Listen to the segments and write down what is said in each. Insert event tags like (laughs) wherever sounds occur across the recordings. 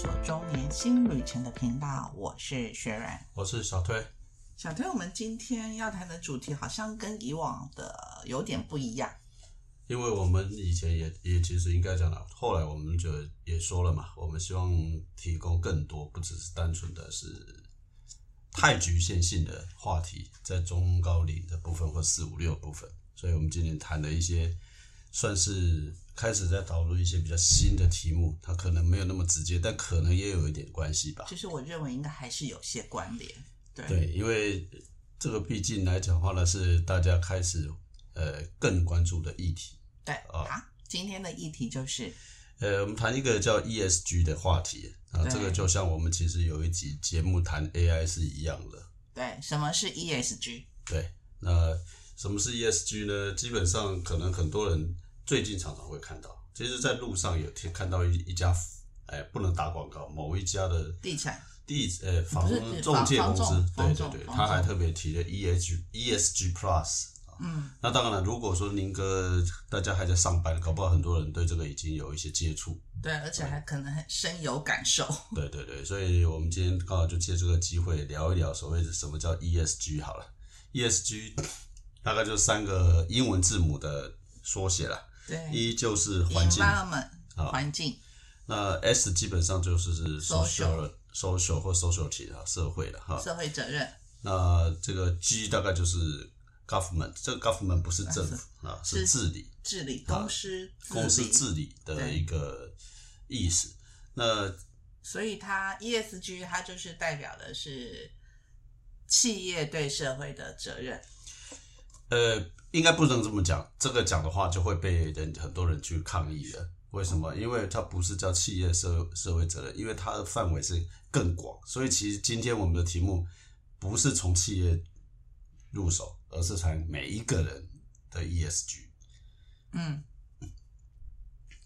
所周年新旅程的频道，我是雪软，我是小推。小推，我们今天要谈的主题好像跟以往的有点不一样，因为我们以前也也其实应该讲了，后来我们就也说了嘛，我们希望提供更多，不只是单纯的是太局限性的话题，在中高龄的部分或四五六部分，所以我们今天谈的一些算是开始在导入一些比较新的题目，它可能没有那么直接，但可能也有一点关系吧。就是我认为应该还是有些关联。对，对，因为这个毕竟来讲话呢，是大家开始呃更关注的议题。对，啊，今天的议题就是呃，我们谈一个叫 ESG 的话题啊，这个就像我们其实有一集节目谈 AI 是一样的。对，什么是 ESG？对，那什么是 ESG 呢？基本上可能很多人最近常常会看到，其实在路上有听看到一一家，哎，不能打广告，某一家的地产。地呃房中介公司，对对对，他还特别提了 E S G E S G Plus 嗯，那当然了，如果说宁哥大家还在上班，搞不好很多人对这个已经有一些接触，对，而且还可能很深有感受。对对对，所以我们今天刚好就借这个机会聊一聊所谓的什么叫 E S G 好了，E S G 大概就三个英文字母的缩写了，对，一就是环境，环境，那 S 基本上就是是 social。social 或 socialty 啊，社会的哈，社会责任。那这个 G 大概就是 government，这个 government 不是政府啊，是治理，治理公司，公司治理的一个意思。那所以它 ESG 它就是代表的是企业对社会的责任。呃，应该不能这么讲，这个讲的话就会被人很多人去抗议了。为什么？因为它不是叫企业社社会责任，因为它的范围是更广，所以其实今天我们的题目不是从企业入手，而是从每一个人的 ESG。嗯，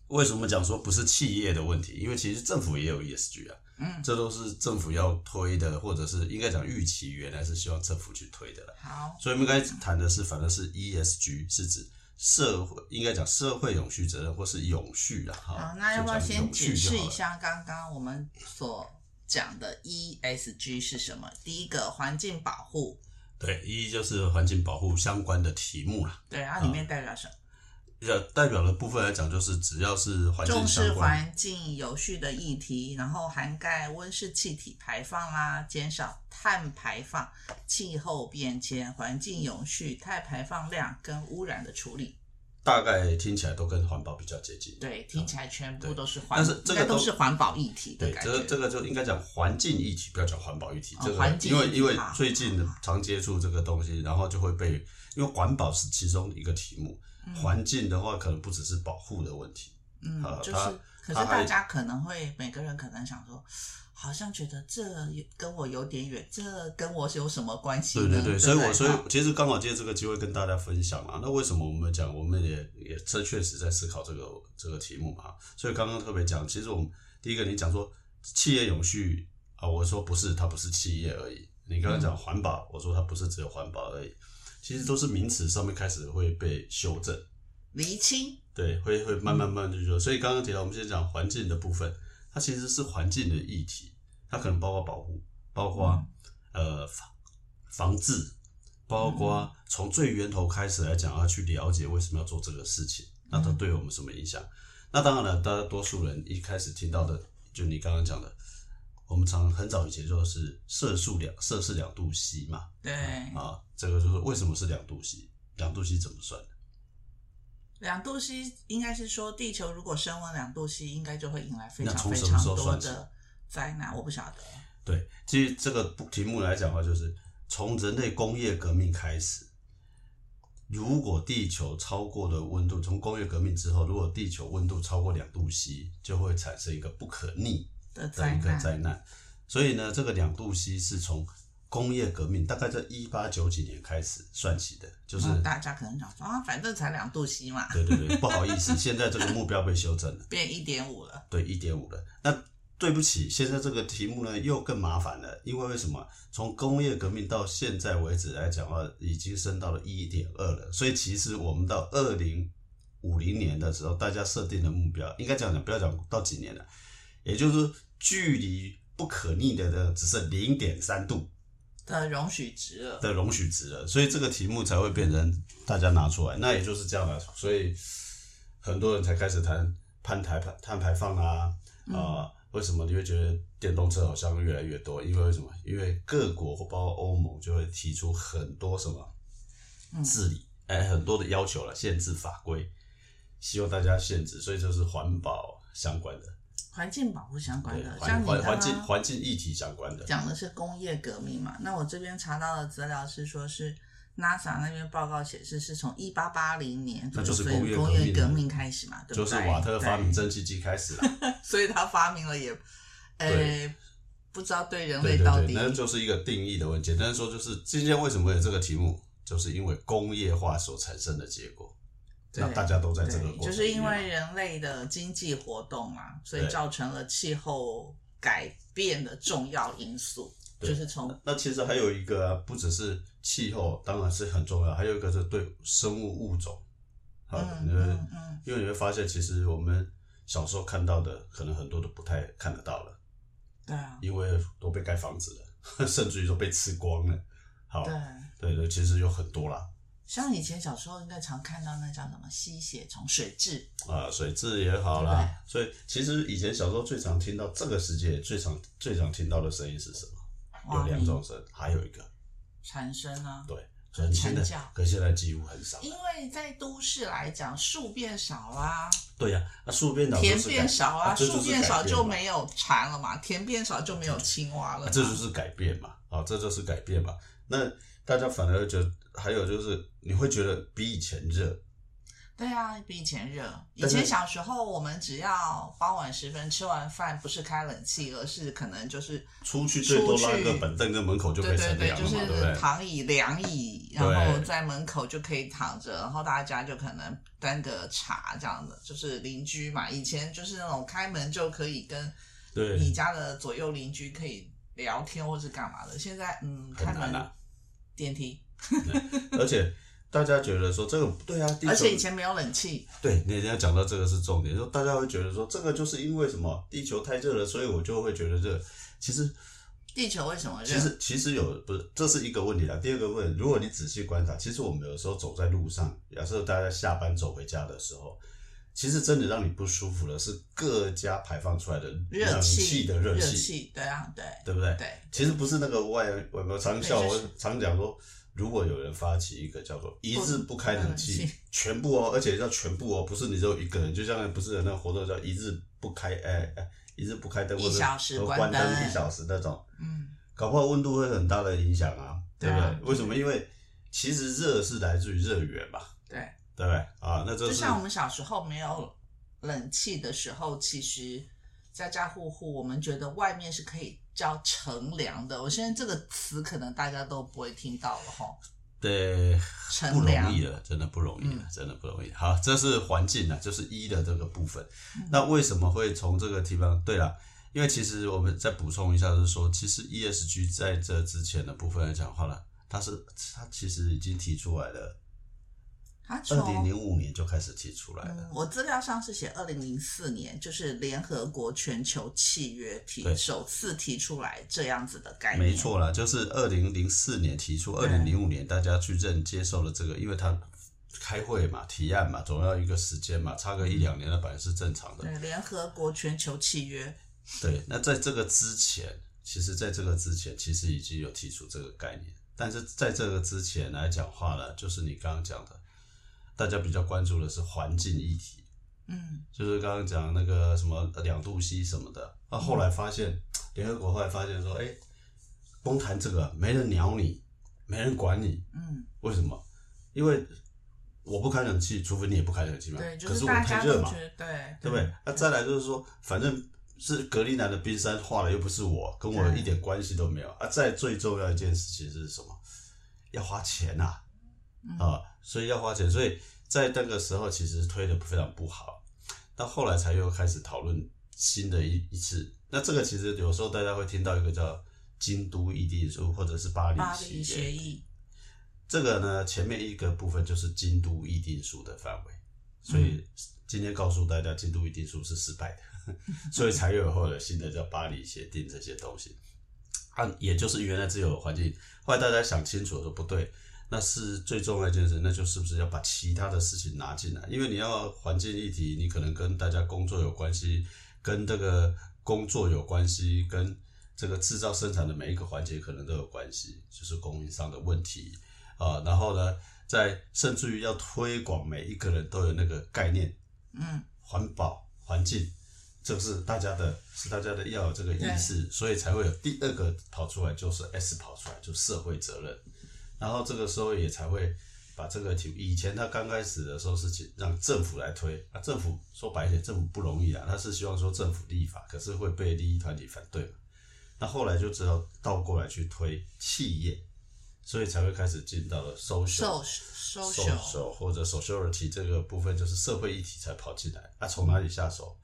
为什么讲说不是企业的问题？因为其实政府也有 ESG 啊，嗯，这都是政府要推的，或者是应该讲预期原来是希望政府去推的了。好，所以我们刚才谈的是，反正是 ESG 是指。社会应该讲社会永续责任，或是永续啊。好，那要不要先解释一下刚刚我们所讲的 ESG 是什么？第一个环境保护，对，一就是环境保护相关的题目了。对，它里面代表什么？呃，代表的部分来讲，就是只要是环境重视环境有序的议题，然后涵盖温室气体排放啦，减少碳排放、气候变迁、环境永续、碳排放量跟污染的处理。大概听起来都跟环保比较接近。对，听起来全部都是环，但是这个都是环保议题。对，这这个就应该讲环境议题，不要讲环保议题。这个因为因为最近常接触这个东西，然后就会被因为环保是其中一个题目。环境的话，可能不只是保护的问题，嗯，就是，可是大家可能会每个人可能想说，好像觉得这跟我有点远，这跟我有什么关系？对对对，所以我所以其实刚好借这个机会跟大家分享啊。那为什么我们讲，我们也也这确实在思考这个这个题目嘛。所以刚刚特别讲，其实我们第一个你讲说企业永续啊，我说不是，它不是企业而已。你刚刚讲环保，我说它不是只有环保而已。其实都是名词上面开始会被修正、厘清，对，会会慢慢慢就说。所以刚刚提到，我们先讲环境的部分，它其实是环境的议题，它可能包括保护，包括呃防防治，包括从最源头开始来讲，要去了解为什么要做这个事情，那它对我们什么影响？那当然了，大多数人一开始听到的，就你刚刚讲的。我们常很早以前说是摄氏两摄氏两度 C 嘛，对啊，这个就是为什么是两度 C？两度 C 怎么算的？两度 C 应该是说地球如果升温两度 C，应该就会引来非常非常多的灾难。我不晓得。对，其实这个题目来讲的话，就是从人类工业革命开始，如果地球超过的温度，从工业革命之后，如果地球温度超过两度 C，就会产生一个不可逆。的一个灾难，所以呢，这个两度 C 是从工业革命大概在一八九几年开始算起的，就是大家可能想说啊，反正才两度 C 嘛。对对对，不好意思，(laughs) 现在这个目标被修正了，变一点五了。对，一点五了。那对不起，现在这个题目呢又更麻烦了，因为为什么？从工业革命到现在为止来讲的话，已经升到了一点二了。所以其实我们到二零五零年的时候，大家设定的目标，应该讲讲，不要讲到几年了。也就是距离不可逆的的只剩零点三度的容许值了。的容许值了，所以这个题目才会变成大家拿出来。那也就是这样了，所以很多人才开始谈碳排排碳排放啊啊、为什么你会觉得电动车好像越来越多？因为为什么？因为各国或包括欧盟就会提出很多什么治理，哎、很多的要求了，限制法规，希望大家限制，所以就是环保相关的，环境保护相关的，像你刚环环境环境议题相关的，讲的是工业革命嘛，那我这边查到的资料是说是 NASA 那边报告显示是从一八八零年那就是工业工业革革命开始嘛，对不对？就是瓦特发明蒸汽机开始了。(laughs) 所以他发明了也，呃，不知道对人对对对，类到底那就是一个定义的问题。简单说，就是今天为什么有这个题目，就是因为工业化所产生的结果。对那大家都在这个对，过程就是因为人类的经济活动嘛，所以造成了气候改变的重要因素，对就是从那其实还有一个、啊，不只是气候，当然是很重要，还有一个是对生物物种。好，嗯你会嗯嗯因为你会发现，其实我们小时候看到的，可能很多都不太看得到了，对啊，因为都被盖房子了，(laughs) 甚至于都被吃光了。好，对。对对，其实有很多啦。像以前小时候应该常看到那叫什么吸血虫、水蛭，啊，水蛭也好啦，所以其实以前小时候最常听到这个世界最常最常听到的声音是什么？有两种声，还有一个。蝉声啊。对，所以你现在蝉叫。可现在几乎很少。因为在都市来讲，树变少啦，对呀、那树变少田变少啊，树变少就没有蝉了嘛，田变少就没有青蛙了这就是改变嘛，啊，这就是改变嘛。那大家反而会觉得，还有就是你会觉得比以前热，对啊，比以前热。以前小时候，我们只要傍晚时分吃完饭，不是开冷气，而是可能就是出去最多拉个板凳在门口就可以对对对，乘凉嘛，就是对不对？躺椅、凉椅，然后在门口就可以躺着，然后大家就可能端个茶这样的，就是邻居嘛。以前就是那种开门就可以跟对你家的左右邻居可以聊天或是干嘛的，现在嗯，开门、很难啊电梯，而且大家觉得说这个对啊，地球而且以前没有冷气，对，你要讲到这个是重点，说大家会觉得说这个就是因为什么地球太热了，所以我就会觉得热。其实地球为什么热？其实其实有不是这是一个问题啦。第二个问题，如果你仔细观察，其实我们有时候走在路上，假设大家下班走回家的时候，其实真的让你不舒服的是各家排放出来的冷热气气的热气，气，对啊，对对不对？对，其实不是那个外我们常笑，我常讲说，如果有人发起一个叫做一日不开冷气全部哦，而且叫全部哦，不是你只有一个人，就像不是有那个活动叫一日不开，哎哎，一日不开灯，或者一小时关关灯灯一小时那种，嗯，搞不好温度会很大的影响啊，对不对啊？为什么？因为其实热是来自于热源嘛，对。对不对？啊，那这就像我们小时候没有冷气的时候，其实家家户户我们觉得外面是可以叫乘凉的。我现在这个词可能大家都不会听到了哈，对，不容易了，真的不容易了，嗯真的不容易。好，这是环境啊，就是一的这个部分。嗯那为什么会从这个地方？对了，因为其实我们再补充一下，就是说，其实 ESG 在这之前的部分来讲话呢，它是它其实已经提出来了，它二零从零五年就开始提出来了。嗯，我资料上是写二零零四年，就是联合国全球契约提首次提出来这样子的概念。没错啦，就是二零零四年提出，二对零零五年大家去认接受了这个，因为它开会嘛、提案嘛，总要一个时间嘛，差个一两年那本来是正常的。对，联合国全球契约，对，那在这个之前，其实在这个之前，其实已经有提出这个概念，但是在这个之前来讲话呢，就是你刚刚讲的，大家比较关注的是环境议题，嗯，就是刚刚讲那个什么两度 C 什么的，那后来发现联合国后来发现说，哎，光谈这个没人鸟你，没人管你，嗯，为什么？因为我不开冷气，除非你也不开冷气嘛。对，就可是我太热嘛对，对不对？那再来就是说，反正是格陵兰的冰山化了，又不是我，跟我一点关系都没有啊。再最重要一件事情是什么？要花钱呐、嗯啊，所以要花钱，所以在那个时候其实推的非常不好。到后来才又开始讨论新的一一次。那这个其实有时候大家会听到一个叫京都议定书或者是巴黎协协议，这个呢，前面一个部分就是京都议定书的范围，所以今天告诉大家，京都议定书是失败的。(laughs) 所以才有后来新的叫巴黎协定这些东西。啊，也就是原来只有环境，后来大家想清楚说不对，那是最重要一件事，那就是不是要把其他的事情拿进来？因为你要环境议题，你可能跟大家工作有关系，跟这个工作有关系，跟这个制造生产的每一个环节可能都有关系，就是供应商的问题啊。然后呢，在甚至于要推广，每一个人都有那个概念，嗯，环保环境。这个是大家的，是大家的要有这个意识，所以才会有第二个跑出来，就是 S 跑出来，就社会责任。然后这个时候也才会把这个题，以前他刚开始的时候是让政府来推，啊，政府说白一点，政府不容易啊，他是希望说政府立法，可是会被利益团体反对嘛。那后来就只好倒过来去推企业，所以才会开始进到了 social social 或者 sociality 这个部分，就是社会议题才跑进来。啊，从哪里下手？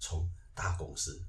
从大公司，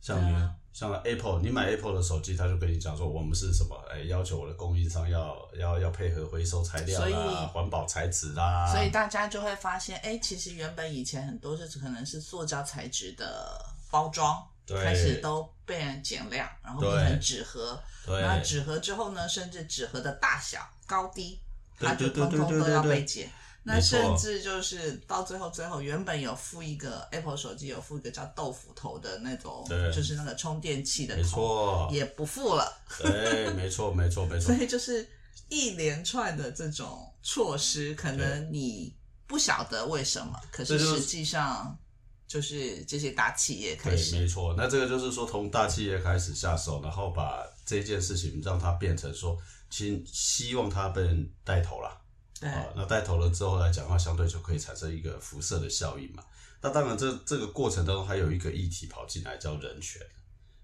像你像 Apple，你买 Apple 的手机，他就跟你讲说，我们是什么？哎，要求我的供应商要要要配合回收材料啦，环保材质啦。所以大家就会发现，哎，其实原本以前很多是可能是塑胶材质的包装，开始都被人减量，然后变成纸盒。对那纸盒之后呢，甚至纸盒的大小、高低，它就通通都要被减。那甚至就是到最后，最后原本有附一个 Apple 手机，有附一个叫豆腐头的那种，就是那个充电器的头，也不附了。对，没错，(laughs) 没错，没错。所以就是一连串的这种措施，可能你不晓得为什么，可是实际上就是这些大企业开始。没错，那这个就是说从大企业开始下手，然后把这件事情让它变成说，其希望它被人带头了。啊，那带头了之后来讲的话，相对就可以产生一个辐射的效应嘛。那当然，这这个过程当中还有一个议题跑进来，叫人权，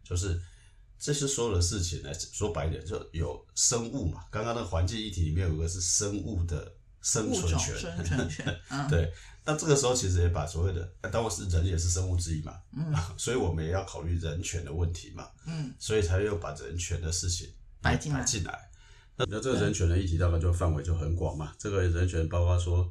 就是这些所有的事情呢，说白一点，就有生物嘛。刚刚那个环境议题里面有一个是生物的生存权，生存权。(laughs) 对，那这个时候其实也把所谓的，当然是人也是生物之一嘛，嗯，(laughs) 所以我们也要考虑人权的问题嘛，嗯，所以才又把人权的事情摆进来。那那这个人权的议题大概就范围就很广嘛。这个人权包括说，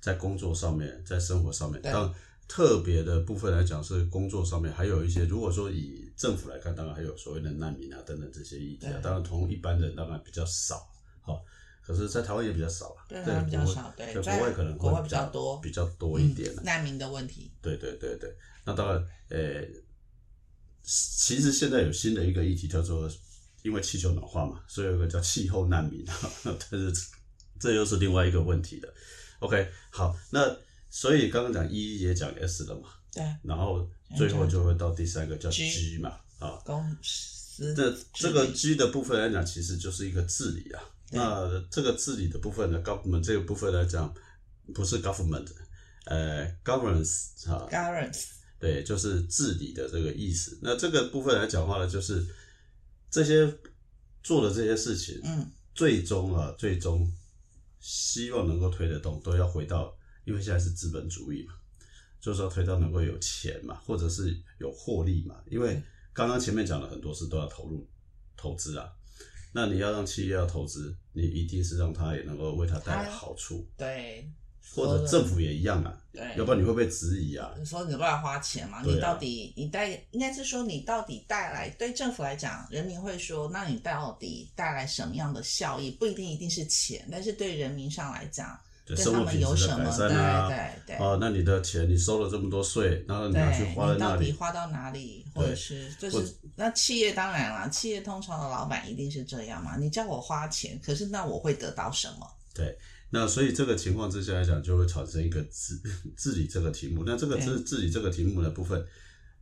在工作上面，在生活上面，当特别的部分来讲是工作上面，还有一些如果说以政府来看，当然还有所谓的难民啊等等这些议题啊。当然，同一般人当然比较少，好，可是，在台湾也比较少啊。对，比较少。对，在国外可能国外比较多，比较多一点。难民的问题。对对对对，那当然，呃，其实现在有新的一个议题叫做。因为气球暖化嘛，所以有个叫气候难民，(laughs) 但是这又是另外一个问题的。OK，好，那所以刚刚讲 E 也讲 S 了嘛，对，然后最后就会到第三个叫 G 嘛，啊，公司。这这个 G 的部分来讲，其实就是一个治理啊。那这个治理的部分呢，government 这个部分来讲，不是 government，呃，governance 哈，governance，对，就是治理的这个意思。那这个部分来讲话呢，就是。这些做的这些事情，嗯，最终啊，最终希望能够推得动，都要回到，因为现在是资本主义嘛，就是说推到能够有钱嘛，或者是有获利嘛。因为刚刚前面讲了很多事都要投入投资啊，那你要让企业要投资，你一定是让他也能够为他带来好处。对。或者政府也一样啊，对，要不然你会被质疑啊。你说你乱花钱嘛？你到底你带应该是说你到底带来对政府来讲，人民会说，那你到底带来什么样的效益？不一定一定是钱，但是对人民上来讲，对他们有什么？对对对。哦，那你的钱你收了这么多税，然后你拿去花在哪里？花到哪里？或者是就是那企业当然了，企业通常的老板一定是这样嘛？你叫我花钱，可是那我会得到什么？对。那所以这个情况之下来讲，就会产生一个治 (laughs) 治理这个题目。那这个治治理这个题目的部分，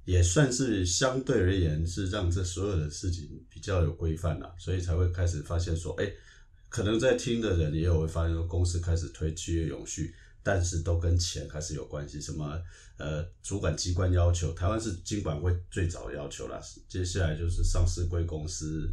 也算是相对而言是让这所有的事情比较有规范了，所以才会开始发现说，哎，可能在听的人也有会发现说，公司开始推企业永续，但是都跟钱开始有关系。什么呃，主管机关要求，台湾是经管会最早要求啦，接下来就是上市贵公司，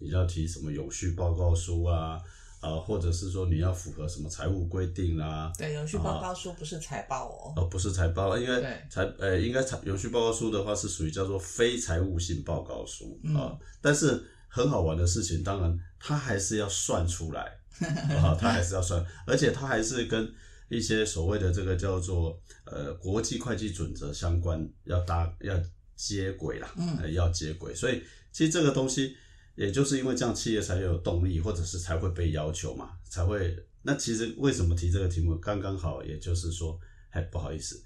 你要提什么永续报告书啊。啊，或者是说你要符合什么财务规定啦？对，永续报告书不是财报哦。哦，不是财报，因为财呃，应该财永续报告书的话是属于叫做非财务性报告书啊。但是很好玩的事情，当然它还是要算出来 (laughs) 啊，它还是要算，而且它还是跟一些所谓的这个叫做呃国际会计准则相关要搭要接轨啦，嗯呃要接轨，所以其实这个东西也就是因为这样，企业才有动力，或者是才会被要求嘛，才会。那其实为什么提这个题目，刚刚好，也就是说，哎，不好意思，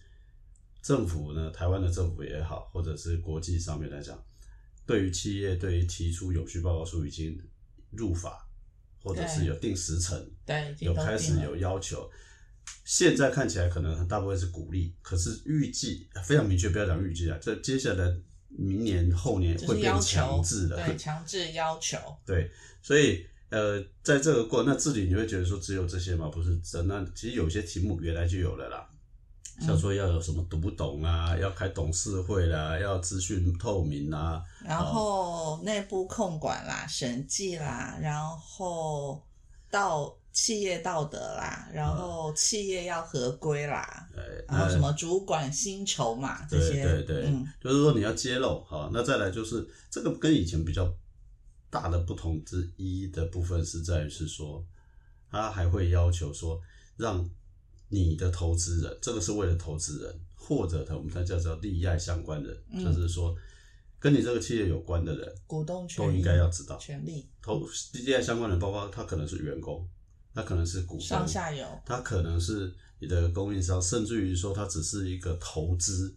政府呢，台湾的政府也好，或者是国际上面来讲，对于企业对于提出永续报告书已经入法，或者是有定时程，对，有开始有要求。现在看起来可能大部分是鼓励，可是预计非常明确，不要讲预计啊，这接下来明年后年会变成强，制的，对，强制要求，(laughs) 对，所以呃，在这个过那自己你会觉得说只有这些吗？不是真那其实有些题目原来就有了啦，像说要有什么读不懂啊，要开董事会啦，要资讯透明啊，然后内部控管啦、审计啦，然后到企业道德啦，然后企业要合规啦，呃，然后什呃么主管薪酬嘛这些，对对，嗯，就是说你要揭露哈，那再来就是这个跟以前比较大的不同之一的部分是在于是说，他还会要求说让你的投资人，这个是为了投资人或者他我们才叫做利害相关人，嗯。就是说跟你这个企业有关的人股东权都应该要知道，权利投利害相关的人，包括他可能是员工，他可能是股东上，下游，他可能是你的供应商，甚至于说他只是一个投资，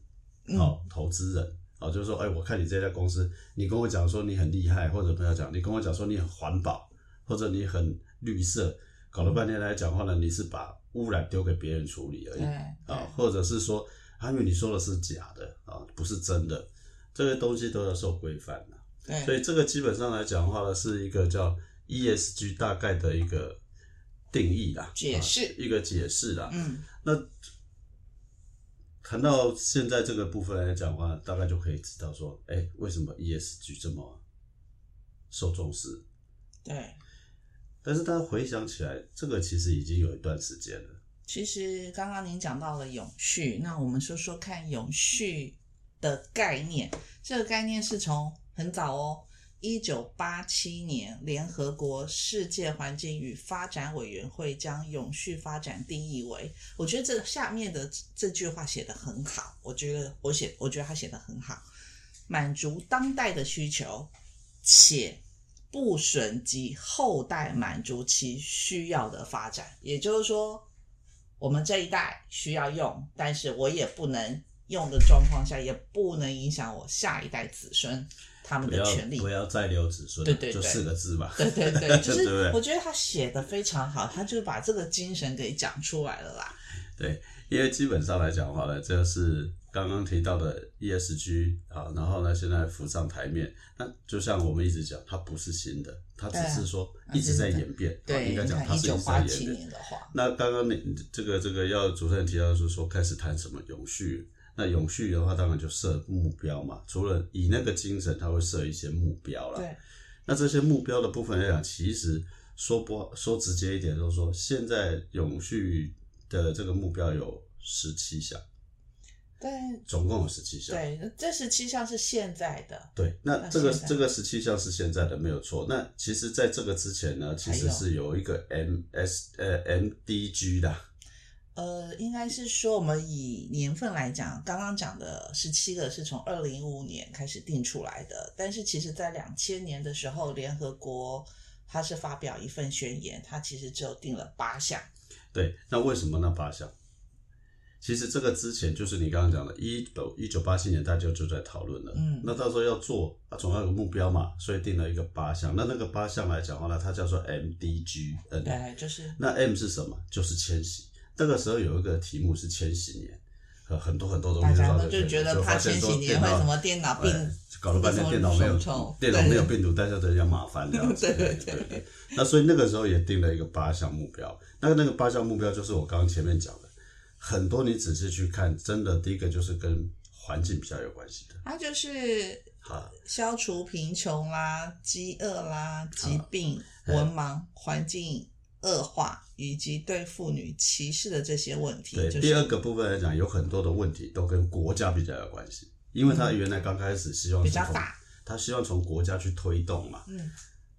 嗯。好、投资人，好、就是说，哎，我看你这家公司，你跟我讲说你很厉害，或者不要讲，你跟我讲说你很环保，或者你很绿色，搞了半天来讲话呢，你是把污染丢给别人处理而已，对啊对，或者是说，啊，因为你说的是假的啊，不是真的，这些东西都要受规范的。所，以这个基本上来讲的话呢，是一个叫 ESG 大概的一个定义啦，解释啊一个解释啦。嗯，那谈到现在这个部分来讲的话，大概就可以知道说，哎，为什么 ESG 这么受重视？对。但是大家回想起来，这个其实已经有一段时间了。其实刚刚您讲到了永续，那我们说说看永续的概念。这个概念是从很早哦，一九八七年联合国世界环境与发展委员会将永续发展定义为，我觉得这下面的这句话写得很好，我觉得我写，我觉得他写得很好，满足当代的需求，且不损及后代满足其需要的发展。也就是说，我们这一代需要用，但是我也不能用的状况下，也不能影响我下一代子孙他们的权利。不要再留子孙，对对对就四个字嘛。对对对，(laughs) 就是我觉得他写的非常好，他就把这个精神给讲出来了啦。对，因为基本上来讲的话呢，这是刚刚提到的 ESG 啊，然后呢，现在浮上台面。那就像我们一直讲，它不是新的，它只是说一直在演变。啊对，应该讲它是一直九八七在演变。年的话，那刚刚你这个这个要主持人提到是说开始谈什么永续，那永续的话当然就设目标嘛，除了以那个精神，它会设一些目标啦。对，那这些目标的部分来讲，其实说不说直接一点，就是说现在永续的这个目标有十七项，对总共有十七项。对，这十七项是现在的，对，那那这个这个十七项是现在的没有错。那其实在这个之前呢，其实是有一个 M S 呃 MDG 的，呃，应该是说我们以年份来讲，刚刚讲的十七个是从二零一五年开始定出来的，但是其实在两千年的时候，联合国它是发表一份宣言，它其实只有定了八项。对，那为什么那八项？其实这个之前就是你刚刚讲的，一九一九八七年大家就在讨论了。嗯那到时候要做，啊，总要有个目标嘛，所以定了一个八项。那那个八项来讲的话呢，它叫做 MDG。嗯，对，就是那 M 是什么？就是迁徙。那个时候有一个题目是千禧年，呃，很多很多东大西到这家都就觉得怕千禧年会什么电脑病哎搞了半天电脑没有电脑没有病毒，大家都要麻烦这样子。对对对对对。那所以那个时候也定了一个八项目标。那那个八项目标就是我刚刚前面讲的，很多你仔细去看，真的第一个就是跟环境比较有关系的。它就是好，消除贫穷啦、饥饿啦、疾病、文盲、环境恶化以及对妇女歧视的这些问题。对，就是第二个部分来讲，有很多的问题都跟国家比较有关系，因为他原来刚开始希望比较大，他希望从国家去推动嘛。嗯，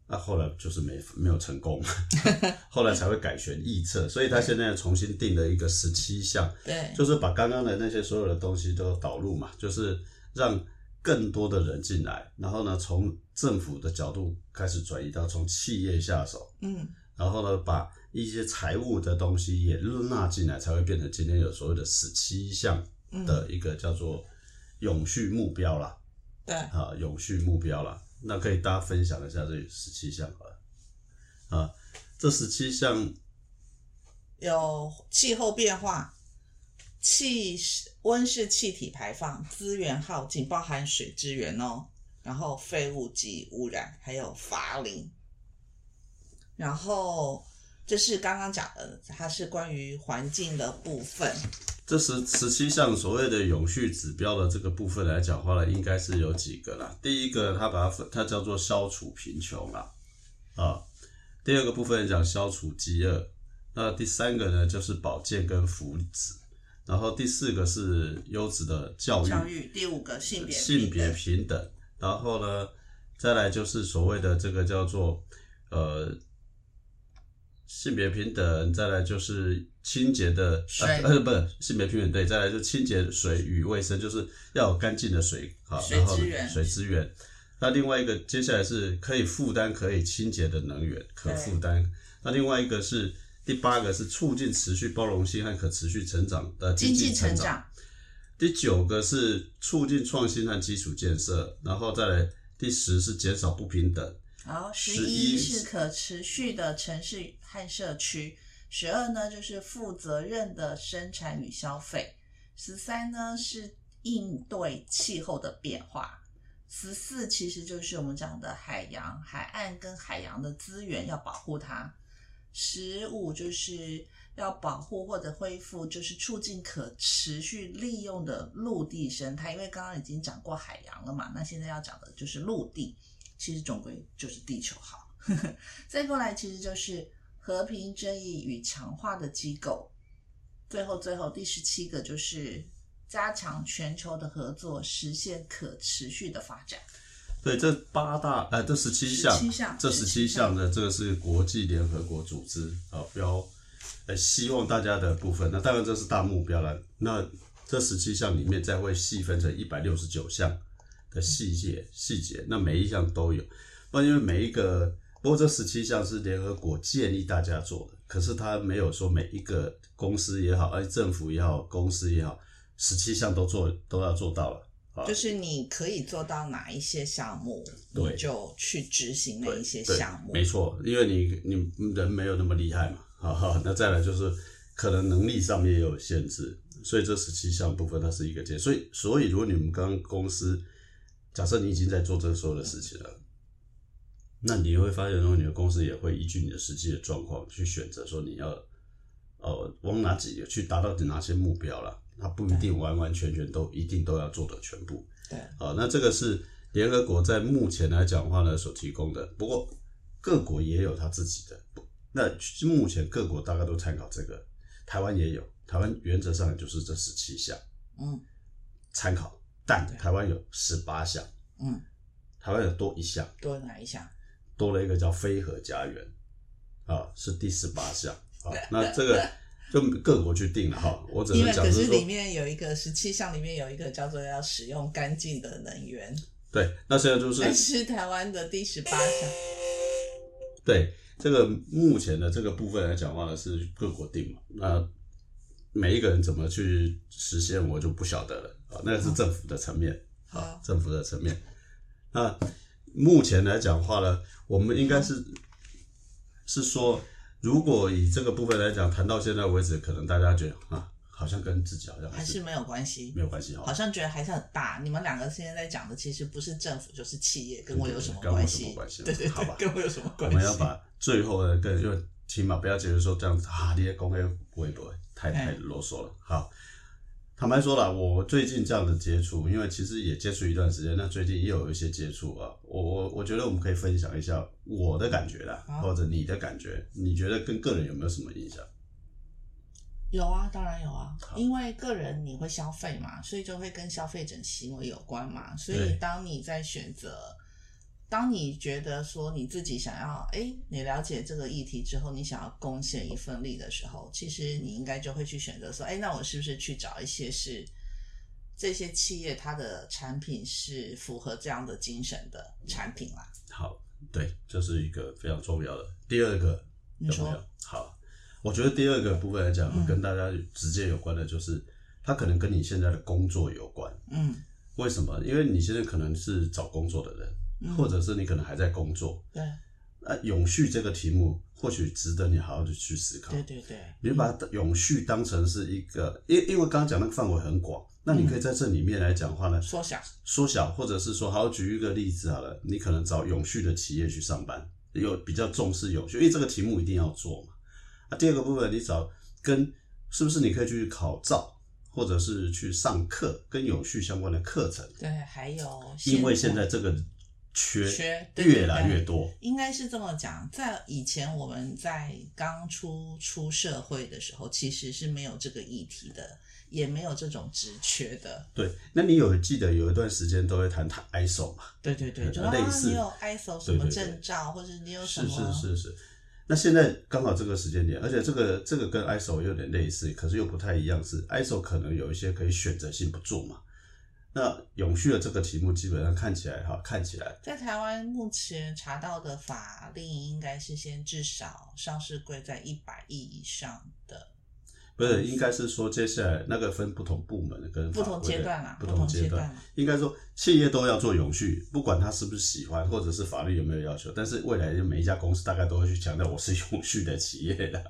那后来就是没没有成功，(laughs) 后来才会改选预测，所以他现在重新定了一个十七项，对，就是把刚刚的那些所有的东西都导入嘛，就是让更多的人进来，然后呢，从政府的角度开始转移到从企业下手，嗯，然后呢，把一些财务的东西也纳进来，才会变成今天有所谓的十七项的一个叫做永续目标啦，对，啊，永续目标啦。那可以大家分享一下这十七项好了，啊，这十七项有气候变化、气温室气体排放、资源耗尽，包含水资源哦，然后废物及污染，还有伐林。然后这是刚刚讲的，它是关于环境的部分。这十十七项所谓的永续指标的这个部分来讲话呢，应该是有几个啦。第一个，它把它分，它叫做消除贫穷啦，啊。第二个部分讲消除饥饿，那第三个呢就是保健跟福祉，然后第四个是优质的教育，教育。第五个性别性别平等，然后呢再来就是所谓的这个叫做呃。性别平等，再来就是清洁的水，呃，不是性别平等，对，再来就清洁水与卫生，就是要有干净的水，好，水资源，水资源。那另外一个，接下来是可以负担、可以清洁的能源，可负担。那另外一个是第八个是促进持续包容性和可持续成长的经济成长。第九个是促进创新和基础建设，然后再来第十是减少不平等。好，十一是可持续的城市和社区，十二呢就是负责任的生产与消费，十三呢是应对气候的变化，十四其实就是我们讲的海洋、海岸跟海洋的资源要保护它，十五就是要保护或者恢复，就是促进可持续利用的陆地生态，因为刚刚已经讲过海洋了嘛，那现在要讲的就是陆地。其实总归就是地球好，(laughs) 再过来其实就是和平、正义与强化的机构。最后，最后第十七个就是加强全球的合作，实现可持续的发展。对，这八大呃，这十七项，这十七项呢这个是国际联合国组织啊标，呃，希望大家的部分。那当然这是大目标了。那这十七项里面再会细分成一百六十九项。的细节细节，那每一项都有，那因为每一个，不过这十七项是联合国建议大家做的，可是他没有说每一个公司也好，而政府也好，公司也好，十七项都做都要做到了。就是你可以做到哪一些项目，你就去执行那一些项目。没错，因为你你人没有那么厉害嘛，哈哈，那再来就是可能能力上面也有限制，所以这十七项部分它是一个阶，所以所以如果你们刚公司。假设你已经在做这所有的事情了，那你会发现说，你的公司也会依据你的实际的状况去选择说你要，呃，往哪几个去达到哪些目标了。它不一定完完全全都一定都要做的全部。对，啊，那这个是联合国在目前来讲话呢所提供的。不过各国也有他自己的。那目前各国大概都参考这个，台湾也有，台湾原则上就是这十七项，嗯，参考。但台湾有十八项，嗯，台湾有多一项，多哪一项？多了一个叫飞河家园，啊，是第十八项啊。(laughs) 那这个就各国去定了哈。我只能讲可是里面有一个十七项，里面有一个叫做要使用干净的能源。对，那现在就是。是台湾的第十八项。对，这个目前的这个部分来讲话呢，是各国定嘛？那每一个人怎么去实现，我就不晓得了啊。那个是政府的层面啊，政府的层面。那目前来讲话呢，我们应该是是说，如果以这个部分来讲，谈到现在为止，可能大家觉得啊，好像跟自己好像还是没有关系，没有关系好像觉得还是很大。你们两个现在在讲的，其实不是政府就是企业，跟我有什么关系？对对，好吧，跟我有什么关系？我们要把最后的跟，因为起码不要觉得说这样子啊，你些公会会不会太太啰嗦了？好。坦白说了，我最近这样的接触，因为其实也接触一段时间，那最近也有一些接触啊。我我我觉得我们可以分享一下我的感觉啦，或者你的感觉，你觉得跟个人有没有什么影响？有啊，当然有啊，因为个人你会消费嘛，所以就会跟消费者行为有关嘛。所以当你在选择当你觉得说你自己想要，哎，你了解这个议题之后，你想要贡献一份力的时候，其实你应该就会去选择说，哎，那我是不是去找一些是这些企业它的产品是符合这样的精神的产品啦？好，对，这是一个非常重要的。第二个有没有？好，我觉得第二个部分来讲，嗯跟大家直接有关的就是，它可能跟你现在的工作有关。嗯，为什么？因为你现在可能是找工作的人，嗯。或者是你可能还在工作。对。那永续这个题目，或许值得你好好的去思考。对对对，你把永续当成是一个，因因为刚刚讲那个范围很广，那你可以在这里面来讲话呢，缩小，缩小，或者是说，好，举一个例子好了，你可能找永续的企业去上班，有比较重视永续，因为这个题目一定要做嘛。啊，第二个部分，你找跟是不是你可以去考照，或者是去上课跟永续相关的课程，对，还有因为现在这个缺越来越多，应该是这么讲，在以前我们在刚出出社会的时候，其实是没有这个议题的，也没有这种职缺的。对。那你有记得有一段时间都会谈谈 ISO 嘛？对对对，对就啊，类似你有 ISO 什么对对对证照，或者你有什是么？是是是。那现在刚好这个时间点，而且这个这个跟 ISO 有点类似，可是又不太一样，是 ISO 可能有一些可以选择性不做嘛。那永续的这个题目基本上看起来哈，看起来在台湾目前查到的法令，应该是先至少上市柜在一百亿以上的不是，应该是说接下来那个分不同部门跟不同阶段啦，不同阶段啦。应该说企业都要做永续，不管他是不是喜欢，或者是法律有没有要求，但是未来每一家公司大概都会去强调我是永续的企业的。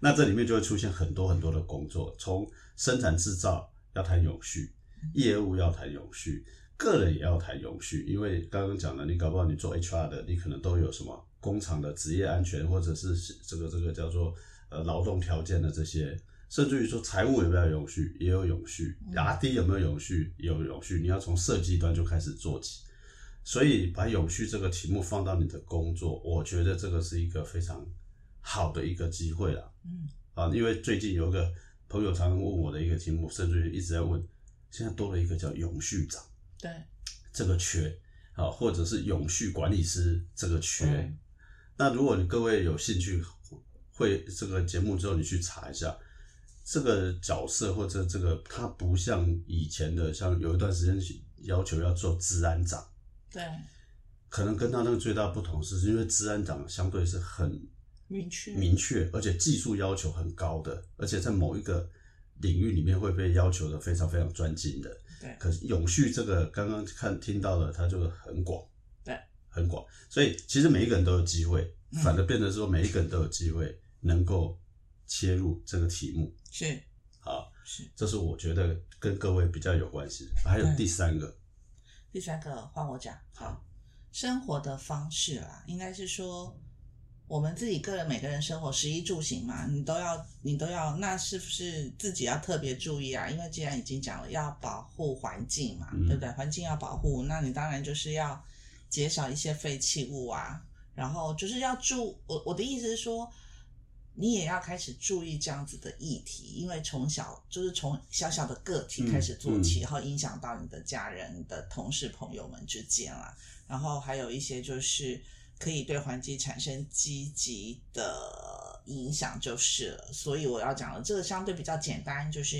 那这里面就会出现很多很多的工作，从生产制造要谈永续，业务要谈永续，个人也要谈永续，因为刚刚讲了，你搞不好你做 HR 的，你可能都有什么工厂的职业安全，或者是这个这个叫做呃劳动条件的这些。甚至于说财务有没有永续，也有永续，R D 有没有永续，也有永续。你要从设计端就开始做起，所以把永续这个题目放到你的工作，我觉得这个是一个非常好的一个机会了。嗯，啊，因为最近有一个朋友常常问我的一个题目，甚至于一直在问，现在多了一个叫永续长。对，这个缺啊，或者是永续管理师这个缺。嗯那如果你各位有兴趣，会这个节目之后你去查一下。这个角色或者这个，它不像以前的，像有一段时间要求要做治安长，对，可能跟他那个最大不同是，因为治安长相对是很明确，明确，而且技术要求很高的，而且在某一个领域里面会被要求的非常非常专精的。对。可是永续这个刚刚看听到的，它就很广，对，很广，所以其实每一个人都有机会，嗯。反而变成说每一个人都有机会能够切入这个题目。是。好，是。这是我觉得跟各位比较有关系。还有第三个，第三个换我讲，好，生活的方式啦，应该是说我们自己个人每个人生活食衣住行嘛，你都要你都要，那是不是自己要特别注意啊？因为既然已经讲了要保护环境嘛，嗯对不对？环境要保护，那你当然就是要减少一些废弃物啊，然后就是要注我我的意思是说。你也要开始注意这样子的议题，因为从小就是从小小的个体开始做起，嗯然后影响到你的家人、你的同事、朋友们之间啦。然后还有一些就是可以对环境产生积极的影响，就是了。所以我要讲的这个相对比较简单，就是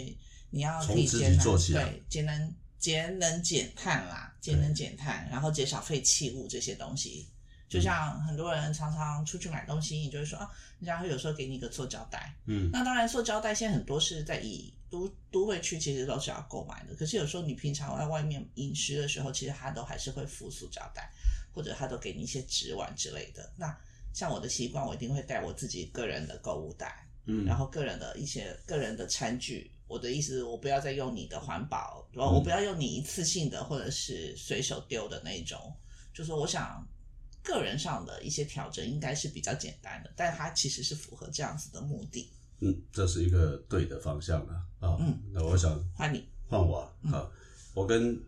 你要可以从自己节能，做起来对节能、节能减碳啦，节能减碳，然后减少废弃物这些东西。就像很多人常常出去买东西，你就会说啊，人家会有时候给你一个塑胶袋，嗯，那当然，塑胶袋现在很多是在以都都会区，其实都是要购买的。可是有时候你平常在外面饮食的时候，其实它都还是会附塑胶袋，或者他都给你一些纸碗之类的。那像我的习惯，我一定会带我自己个人的购物袋，嗯，然后个人的一些个人的餐具。我的意思是我不要再用你的环保，嗯我不要用你一次性的或者是随手丢的那种。就是我想个人上的一些调整应该是比较简单的，但它其实是符合这样子的目的。嗯，这是一个对的方向了啊。嗯，那我想换你。换我啊，好我跟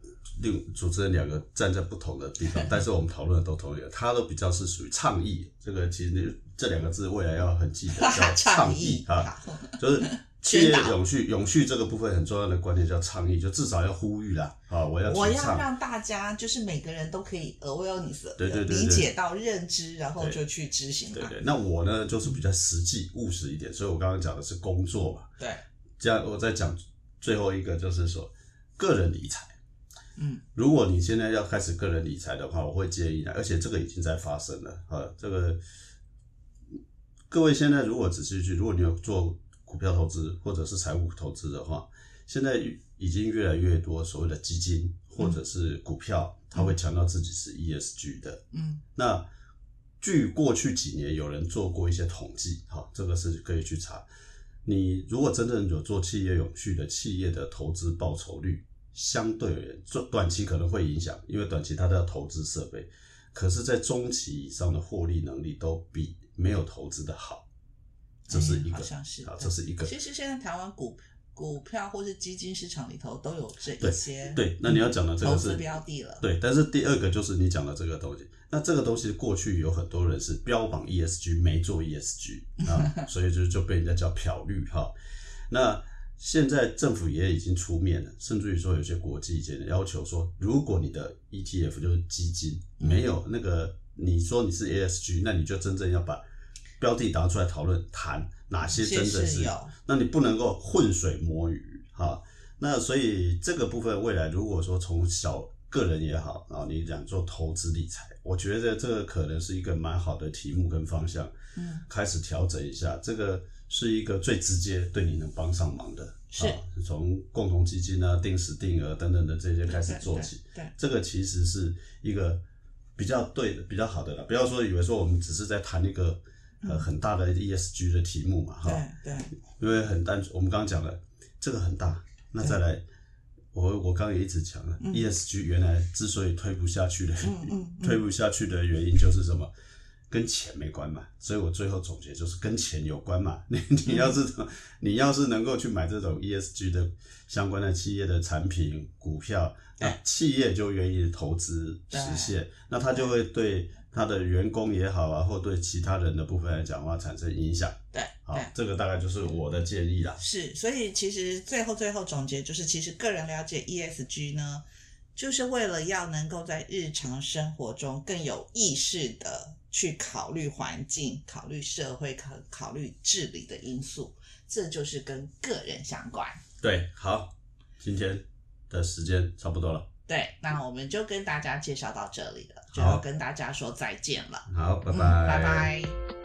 另主持人两个站在不同的地方，(laughs) 但是我们讨论的都同一个，他都比较是属于倡议，这个其实这两个字未来要很记得，(laughs) 叫倡倡议议啊，就是企业永续，永续这个部分很重要的观念叫倡议，就至少要呼吁啦，啊，我要我要，让大家就是每个人都可以 awareness，对对对对。理解到认知，然后就去执行。对对。那我呢，就是比较实际务实一点，所以我刚刚讲的是工作嘛，对，这样我再讲最后一个就是说个人理财。嗯，如果你现在要开始个人理财的话，我会建议的，而且这个已经在发生了啊。这个各位现在如果仔细去，如果你有做股票投资或者是财务投资的话，现在已经越来越多所谓的基金或者是股票，它会强调自己是 ESG 的。嗯那据过去几年有人做过一些统计，哈，这个是可以去查。你如果真正有做企业永续的企业的投资报酬率，相对而言，做短期可能会影响，因为短期它都要投资设备，可是，在中期以上的获利能力都比没有投资的好，这是一个，哎好像是好，这是一个。其实现在台湾股股票或是基金市场里头都有这一些对，那你要讲的这投资个是标的了。对，但是第二个就是你讲的这个东西，那这个东西过去有很多人是标榜 ESG 没做 ESG (laughs) 啊，所以就就被人家叫漂绿哈。那现在政府也已经出面了，甚至于说有些国际间要求说，如果你的 ETF 就是基金没有那个你说你是 ASG，那你就真正要把标的拿出来讨论谈哪些真正是那你不能够浑水摸鱼哈。那所以这个部分未来如果说从小个人也好，然后你讲做投资理财，我觉得这个可能是一个蛮好的题目跟方向，嗯，开始调整一下，这个是一个最直接对你能帮上忙的，是。啊从共同基金啊、定时定额等等的这些开始做起，对，对这个其实是一个比较对的、比较好的了。不要说以为说我们只是在谈一个呃很大的 ESG 的题目嘛，哈、对对，因为很单纯，我们刚刚讲了这个很大，那再来，我我刚刚也一直讲了、e s g 原来之所以推不下去的，推不下去的原因就是什么？跟钱没关嘛，所以我最后总结就是跟钱有关嘛。(laughs) 你你要是你要是能够去买这种 ESG 的相关的企业的产品股票，那企业就愿意投资实现，那他就会对他的员工也好啊，或对其他人的部分来讲的话产生影响。对好对，，这个大概就是我的建议啦。是，所以其实最后最后总结就是，其实个人了解 ESG 呢，就是为了要能够在日常生活中更有意识的去考虑环境、考虑社会、考考虑治理的因素，这就是跟个人相关。对，好，今天的时间差不多了，对，那我们就跟大家介绍到这里了，就好要跟大家说再见了。好，拜拜，嗯拜拜。